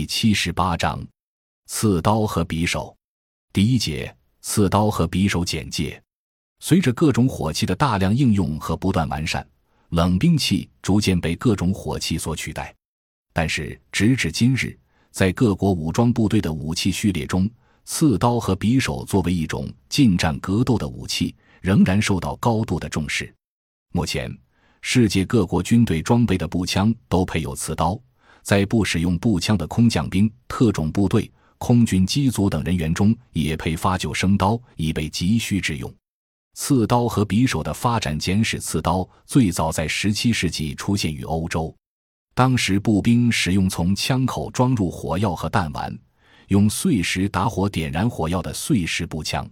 第七十八章：刺刀和匕首。第一节：刺刀和匕首简介。随着各种火器的大量应用和不断完善，冷兵器逐渐被各种火器所取代。但是，直至今日，在各国武装部队的武器序列中，刺刀和匕首作为一种近战格斗的武器，仍然受到高度的重视。目前，世界各国军队装备的步枪都配有刺刀。在不使用步枪的空降兵、特种部队、空军机组等人员中，也配发救生刀，以备急需之用。刺刀和匕首的发展，简史刺刀最早在17世纪出现于欧洲。当时步兵使用从枪口装入火药和弹丸，用碎石打火点燃火药的碎石步枪。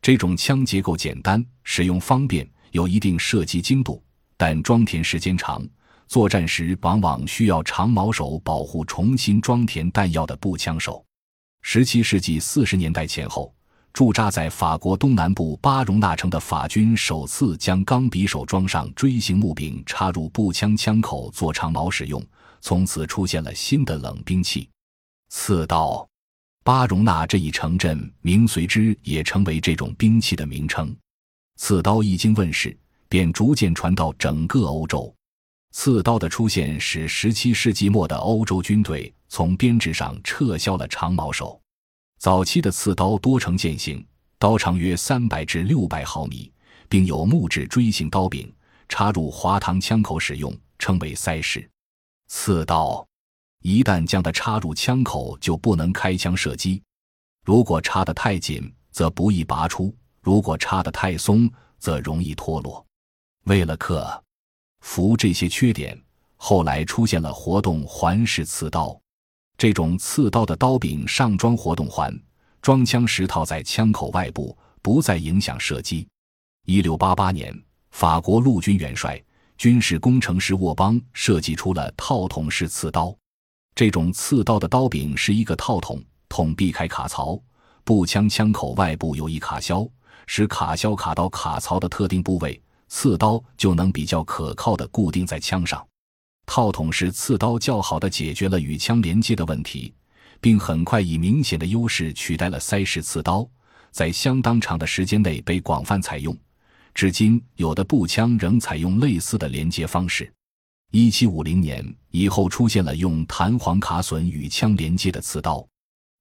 这种枪结构简单，使用方便，有一定射击精度，但装填时间长。作战时往往需要长矛手保护重新装填弹药的步枪手。十七世纪四十年代前后，驻扎在法国东南部巴容纳城的法军首次将钢匕首装上锥形木柄，插入步枪枪口做长矛使用。从此出现了新的冷兵器——刺刀。巴容纳这一城镇名随之也成为这种兵器的名称。刺刀一经问世，便逐渐传到整个欧洲。刺刀的出现使17世纪末的欧洲军队从编制上撤销了长矛手。早期的刺刀多呈剑形，刀长约300至600毫米，并有木质锥形刀柄，插入滑膛枪口使用，称为塞式。刺刀一旦将它插入枪口，就不能开枪射击。如果插得太紧，则不易拔出；如果插得太松，则容易脱落。为了克。服这些缺点，后来出现了活动环式刺刀。这种刺刀的刀柄上装活动环，装枪时套在枪口外部，不再影响射击。一六八八年，法国陆军元帅、军事工程师沃邦设计出了套筒式刺刀。这种刺刀的刀柄是一个套筒，筒避开卡槽，步枪枪口外部有一卡销，使卡销卡到卡槽的特定部位。刺刀就能比较可靠的固定在枪上，套筒式刺刀较好的解决了与枪连接的问题，并很快以明显的优势取代了塞式刺刀，在相当长的时间内被广泛采用。至今，有的步枪仍采用类似的连接方式。一七五零年以后，出现了用弹簧卡榫与枪连接的刺刀。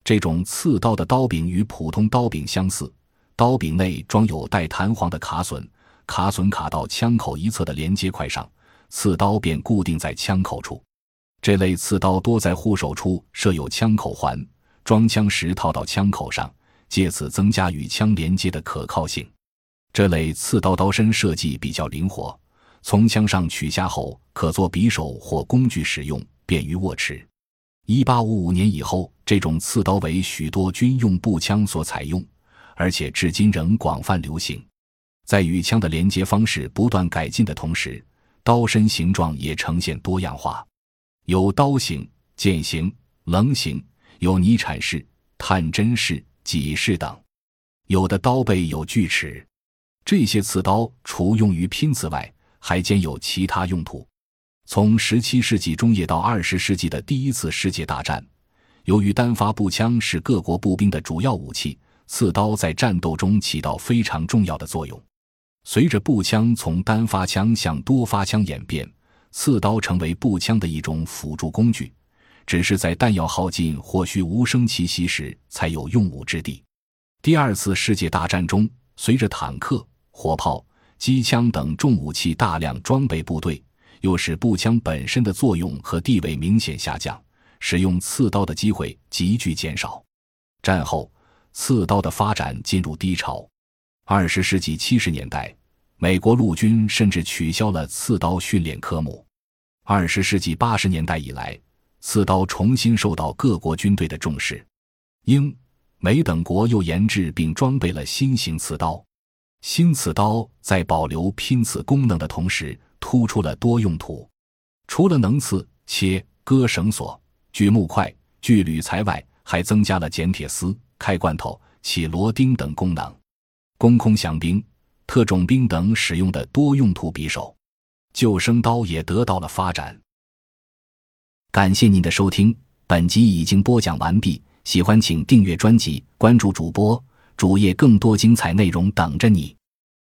这种刺刀的刀柄与普通刀柄相似，刀柄内装有带弹簧的卡榫。卡榫卡到枪口一侧的连接块上，刺刀便固定在枪口处。这类刺刀多在护手处设有枪口环，装枪时套到枪口上，借此增加与枪连接的可靠性。这类刺刀刀身设计比较灵活，从枪上取下后可做匕首或工具使用，便于握持。一八五五年以后，这种刺刀为许多军用步枪所采用，而且至今仍广泛流行。在与枪的连接方式不断改进的同时，刀身形状也呈现多样化，有刀形、剑形、棱形，有泥铲式、探针式、戟式等。有的刀背有锯齿。这些刺刀除用于拼刺外，还兼有其他用途。从17世纪中叶到20世纪的第一次世界大战，由于单发步枪是各国步兵的主要武器，刺刀在战斗中起到非常重要的作用。随着步枪从单发枪向多发枪演变，刺刀成为步枪的一种辅助工具，只是在弹药耗尽或需无声奇袭时才有用武之地。第二次世界大战中，随着坦克、火炮、机枪等重武器大量装备部队，又使步枪本身的作用和地位明显下降，使用刺刀的机会急剧减少。战后，刺刀的发展进入低潮。二十世纪七十年代，美国陆军甚至取消了刺刀训练科目。二十世纪八十年代以来，刺刀重新受到各国军队的重视。英、美等国又研制并装备了新型刺刀。新刺刀在保留拼刺功能的同时，突出了多用途。除了能刺、切、割绳索、锯木块、锯铝材外，还增加了剪铁丝、开罐头、起螺钉等功能。攻空降兵、特种兵等使用的多用途匕首，救生刀也得到了发展。感谢您的收听，本集已经播讲完毕，喜欢请订阅专辑，关注主播主页，更多精彩内容等着你。